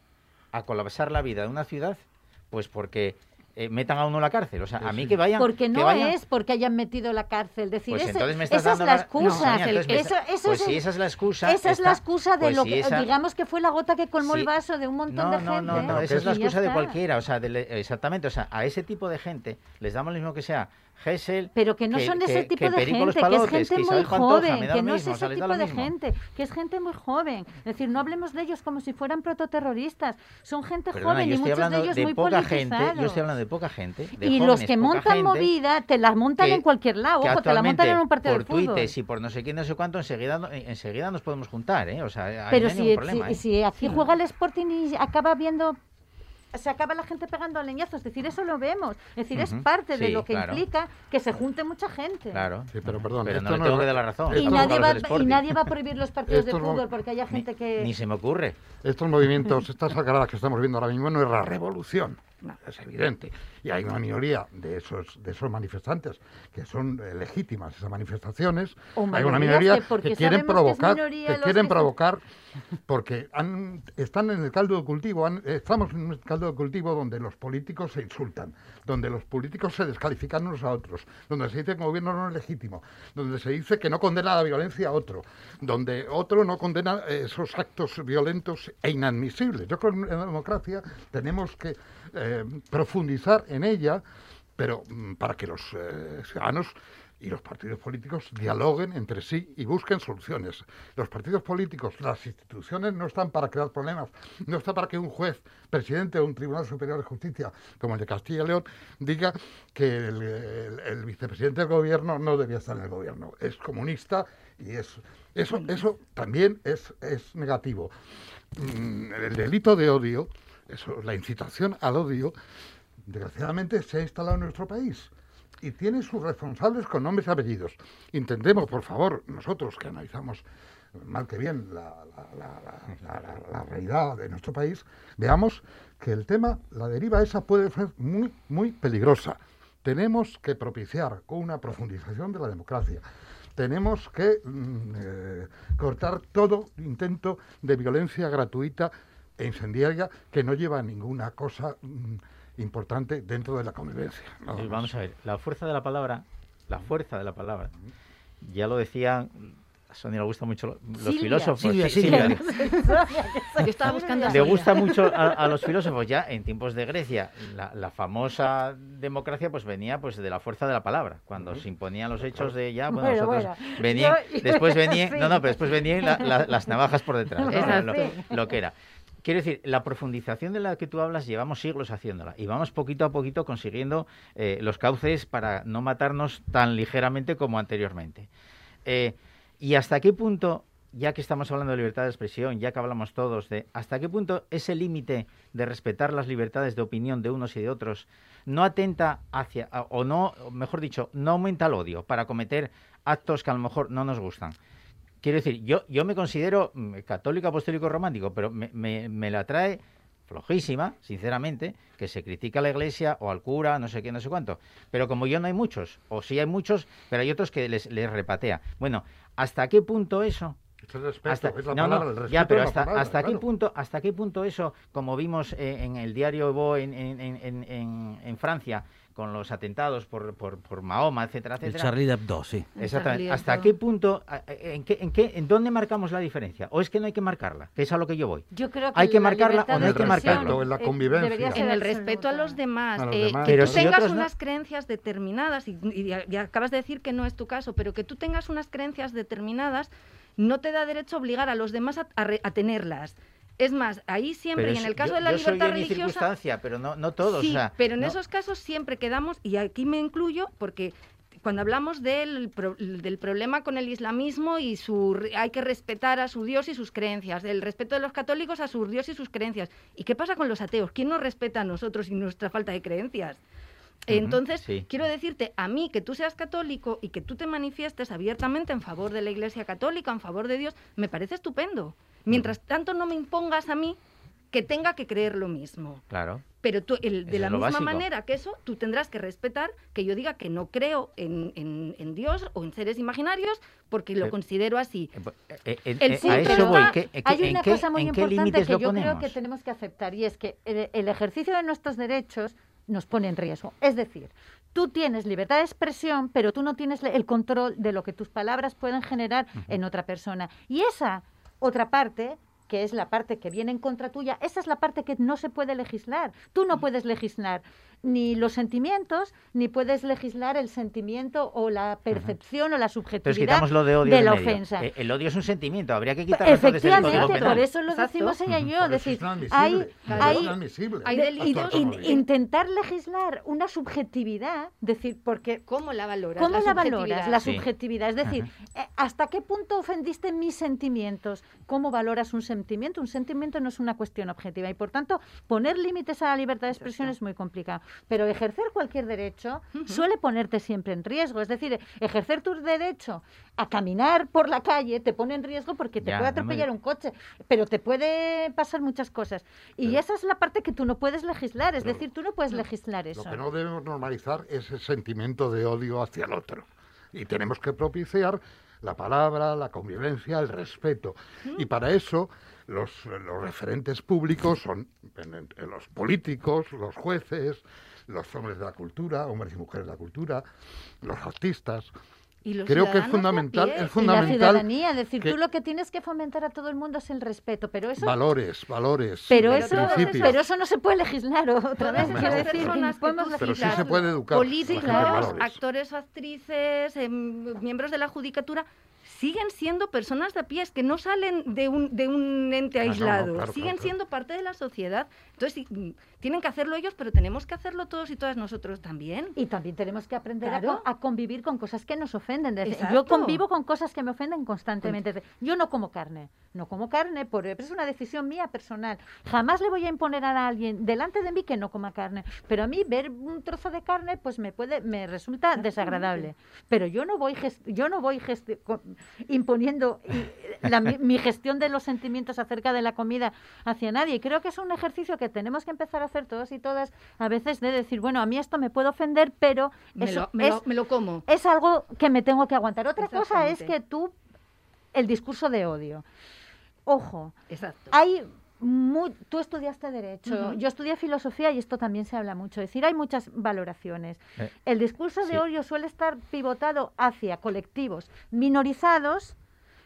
a colapsar la vida de una ciudad, pues porque eh, metan a uno en la cárcel. O sea, a mí que vayan. Porque que no vayan- es porque hayan metido la cárcel. Decir, Pues entonces me estás esa es dando la la- excusa. No, eso, eso pues es si el- esa es la excusa, Esa es la excusa de pues lo si que, esa- digamos que fue la gota que colmó el vaso de un montón No, de no, gente. no, no, ¿eh? esa es la excusa de cualquiera, o sea, exactamente, o sea, a ese tipo de gente les damos lo mismo que sea Pero que no son ese tipo de gente, que es gente muy Pantoja, joven, que no es mismo, ese tipo de mismo. gente, que es gente muy joven. Es decir, no hablemos de ellos como si fueran prototerroristas. Son gente Perdona, joven y muchos de ellos de muy poca gente, yo estoy hablando de poca gente, de y los que montan gente, movida te las montan que- en cualquier lado. que Ojo, te la montan en un partido por de fútbol. tuites y por no sé quién, no sé cuánto, enseguida, enseguida nos podemos juntar, ¿eh? O sea, Pero no si, problema, si, ¿eh? si aquí juega el Sporting y acaba viendo se acaba la gente pegando leñazos, es decir, eso lo vemos, es decir, es parte de lo que claro. implica que se junte mucha gente. Claro. Sí, pero perdón, Pero esto no le tengo que dar la razón. Y nadie, va, y nadie va a prohibir los partidos de fútbol porque haya gente que... Ni se me ocurre. Estos movimientos, estas algaradas que estamos viendo ahora mismo no es la revolución, es evidente. Y hay una minoría de esos, de esos manifestantes que son eh, legítimas esas manifestaciones. O hay una minoría que que quieren que provocar, que quieren que provocar, porque han- están en el caldo de cultivo, han- estamos en un caldo de cultivo donde los políticos se insultan, donde los políticos se descalifican unos a otros, donde se dice que el gobierno no es legítimo, donde se dice que no condena la violencia a otro, donde otro no condena eh, esos actos violentos e inadmisibles. Yo creo que en la democracia tenemos que eh, profundizar en ella, pero mm, para que los eh, ciudadanos y los partidos políticos dialoguen entre sí y busquen soluciones. Los partidos políticos, las instituciones no están para crear problemas, no está para que un juez, presidente de un Tribunal Superior de Justicia, como el de Castilla y León, diga que el, el- el vicepresidente del gobierno no debía estar en el gobierno. Es comunista y es, eso, eso también es, es negativo. Mm, El delito de odio, eso, la incitación al odio, desgraciadamente se ha instalado en nuestro país y tiene sus responsables con nombres y apellidos. Intentemos, por favor, nosotros que analizamos mal que bien la, realidad de nuestro país, veamos que el tema, la deriva esa puede ser muy, muy peligrosa. Tenemos que propiciar una profundización de la democracia. Tenemos que mm, eh, cortar todo intento de violencia gratuita e incendiaria que no lleva a ninguna cosa mm, importante dentro de la convivencia. más. Vamos a ver, la fuerza de la palabra, la fuerza de la palabra, ya lo decían, a Sonia le gusta mucho lo- los Silvia. filósofos. Silvia, sí, Silvia. Silvia. Yo estaba buscando a Le gusta mucho a, a los filósofos ya en tiempos de Grecia. La, la famosa democracia pues venía pues de la fuerza de la palabra. Cuando se imponían los hechos de ya, bueno, Bueno, nosotros bueno, venían, yo- después venían, sí. no, no, pero después venían la- la- las navajas por detrás, lo, lo que era. Quiero decir, la profundización de la que tú hablas llevamos siglos haciéndola y vamos poquito a poquito consiguiendo eh, los cauces para no matarnos tan ligeramente como anteriormente. Eh, ¿Y hasta qué punto, ya que estamos hablando de libertad de expresión, ya que hablamos todos de hasta qué punto ese límite de respetar las libertades de opinión de unos y de otros no atenta hacia, o no, mejor dicho, no aumenta el odio para cometer actos que a lo mejor no nos gustan? Quiero decir, yo, yo me considero mm, católico, apostólico, romántico, pero me, me, me la trae flojísima, sinceramente, que se critica a la iglesia o al cura, no sé qué, no sé cuánto. Pero como yo no hay muchos, o sí hay muchos, pero hay otros que les, les repatea. Bueno, ¿hasta qué punto eso? Es el respeto, Hasta- es la no, palabra, no, el respeto ya, pero hasta, palabra, hasta qué punto, hasta qué punto eso, como vimos eh, en el diario Evo en, en- en- en Francia, con los atentados por, por, por Mahoma, etcétera, El etcétera. Charlie Hebdo, sí. Exactamente. ¿Hasta qué punto, en qué, en qué, en dónde marcamos la diferencia? ¿O es que no hay que marcarla? Que es a lo que yo voy. Yo creo que ¿Hay que la marcarla o no hay que marcarlo? En la eh, convivencia. en el respeto a los demás, A los eh, que Pero tú si tengas no- unas creencias determinadas, y, y acabas de decir que no es tu caso, pero que tú tengas unas creencias determinadas no te da derecho a obligar a los demás a, a re- a tenerlas. Es más, ahí siempre, y en el caso yo- de la yo soy libertad mi religiosa, circunstancia, pero no, no todos. Sí, o sea, pero en no- esos casos siempre quedamos, y aquí me incluyo, porque cuando hablamos del, del problema con el islamismo y su hay que respetar a su Dios y sus creencias, el respeto de los católicos a su Dios y sus creencias. ¿Y qué pasa con los ateos? ¿Quién nos respeta a nosotros y nuestra falta de creencias? Entonces, sí. quiero decirte, a mí que tú seas católico y que tú te manifiestes abiertamente en favor de la Iglesia Católica, en favor de Dios, me parece estupendo. Mientras tanto, no me impongas a mí que tenga que creer lo mismo. Claro. Pero tú, el- Eso de la misma básico. manera que eso, tú tendrás que respetar que yo diga que no creo en, en- en Dios o en seres imaginarios porque lo Pero- considero así. Eh, eh, eh, El a eso voy. está- ¿Qué- qué- Hay ¿En una qué, cosa muy importante que yo creo que tenemos que aceptar y es que el, el ejercicio de nuestros derechos nos pone en riesgo. Es decir, tú tienes libertad de expresión, pero tú no tienes el control de lo que tus palabras pueden generar en otra persona. Y esa otra parte que es la parte que viene en contra tuya, esa es la parte que no se puede legislar. Tú no puedes legislar ni los sentimientos, ni puedes legislar el sentimiento o la percepción o la subjetividad quitamos lo de odio de del la medio. ofensa. Eh, el odio es un sentimiento, habría que quitarlo del Código Efectivamente, por eso lo decimos ella y yo. Por decir, es hay, hay- delitos in- intentar legislar una subjetividad, decir, porque ¿Cómo la valoras? ¿Cómo la, valoras? subjetividad? La Sí. subjetividad. Es decir, eh, ¿hasta qué punto ofendiste mis sentimientos? ¿Cómo valoras un sentimiento? Un sentimiento no es una cuestión objetiva y, por tanto, poner límites a la libertad de expresión es muy complicado. Pero ejercer cualquier derecho suele ponerte siempre en riesgo. Es decir, ejercer tu derecho a caminar por la calle te pone en riesgo porque te Ya, puede no me- atropellar un coche, pero te puede pasar muchas cosas. Y Pero- esa es la parte que tú no puedes legislar. Es Pero- decir, tú no puedes legislar eso. Lo que no debemos normalizar es el sentimiento de odio hacia el otro. Y tenemos que propiciar la palabra, la convivencia, el respeto. Y para eso los, los referentes públicos son en- en los políticos, los jueces, los hombres de la cultura, hombres y mujeres de la cultura, los artistas. Y los Creo que es fundamental, pie. es Y la fundamental ciudadanía, es decir, que- tú lo que tienes que fomentar a todo el mundo es el respeto, pero eso valores, valores, pero eh, eso, principios. pero eso no se puede legislar otra vez. Quiero no. decir, no podemos tú Pero sí legislar. se puede educar políticos, actores, actrices, em, miembros de la judicatura, siguen siendo personas de a pie, es que no salen de un, de un ente Ah, no, no, aislado, claro, siguen claro, siendo parte de la sociedad. Entonces, sí, mm, tienen que hacerlo ellos, pero tenemos que hacerlo todos y todas nosotros también. Y también tenemos que aprender a a, convivir con cosas que nos ofenden. Desde-. Yo convivo con cosas que me ofenden constantemente. Desde- Yo no como carne, no como carne, por, pero es una decisión mía personal. Jamás le voy a imponer a alguien delante de mí que no coma carne. Pero a mí ver un trozo de carne, pues me puede, me resulta desagradable. Pero yo no voy, yo no voy imponiendo la- mi, mi gestión de los sentimientos acerca de la comida hacia nadie. Y creo que es un ejercicio que tenemos que empezar a hacer todos y todas a veces de decir, bueno, a mí esto me puede ofender, pero Me eso lo, me, es, lo, me lo como. es algo que me tengo que aguantar. Otra cosa es que tú, el discurso de odio. Ojo, Exacto. hay mu- tú estudiaste Derecho, yo estudié Filosofía y esto también se habla mucho. Es decir, hay muchas valoraciones. Eh, El discurso de sí. odio suele estar pivotado hacia colectivos minorizados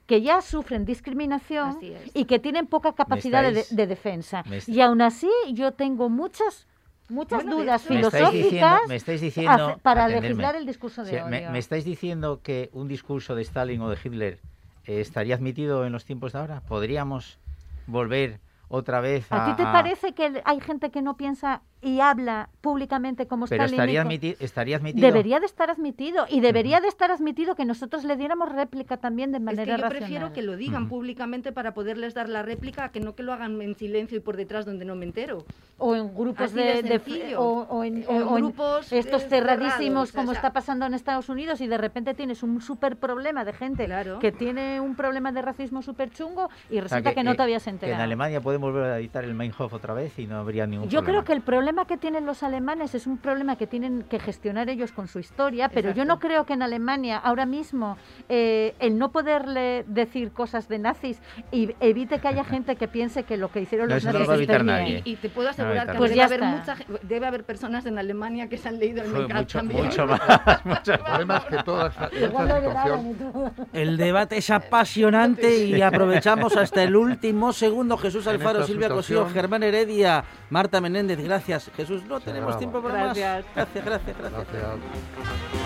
que ya sufren discriminación y que tienen poca capacidad de, estáis- de defensa. Y aún así yo tengo muchas muchas Bueno, dudas me estáis filosóficas diciendo, me estáis diciendo para atenderme. legislar el discurso de Sí, odio. me, me estáis diciendo que un discurso de Stalin o de Hitler eh, estaría admitido en los tiempos de ahora. ¿Podríamos volver otra vez a...? ¿A ti te parece que hay gente que no piensa y habla públicamente como Pero y estaría, admiti- estaría admitido. Debería de estar admitido y debería de estar admitido que nosotros le diéramos réplica también de Es manera que yo racional. prefiero que lo digan Ujú. públicamente para poderles dar la réplica, que no que lo hagan en silencio y por detrás donde no me entero. o en grupos Así de, de de- o, o en, En o- o en grupos, estos eh, cerradísimos cerrados, como o sea, está pasando en Estados Unidos y de repente tienes un súper problema de gente Claro. que tiene un problema de racismo súper chungo y O sea, resulta que, no eh, te habías que enterado. en Alemania pueden volver a editar el Meinhof otra vez y no habría ningún Yo problema. creo que el problema que tienen los alemanes es un problema que tienen que gestionar ellos con su historia, pero yo no creo que en Alemania ahora mismo eh, el no poderle decir cosas de nazis y evite que haya gente que piense que lo que hicieron No, los eso no nazis lo va a está evitar bien. nadie. Y, y te puedo asegurar que. Pues debe, ya haber mucha, debe haber personas en Alemania que se han leído el mucho, también. mucho más. mucho problema es que toda esta, esta Igual lo lloraban situación y todo. El debate es apasionante y aprovechamos hasta el último segundo. Jesús Alfaro, Silvia Cosío, Germán Heredia, Marta Menéndez, gracias. Jesús, no tenemos tiempo para más. Gracias. Gracias, gracias, gracias. Gracias.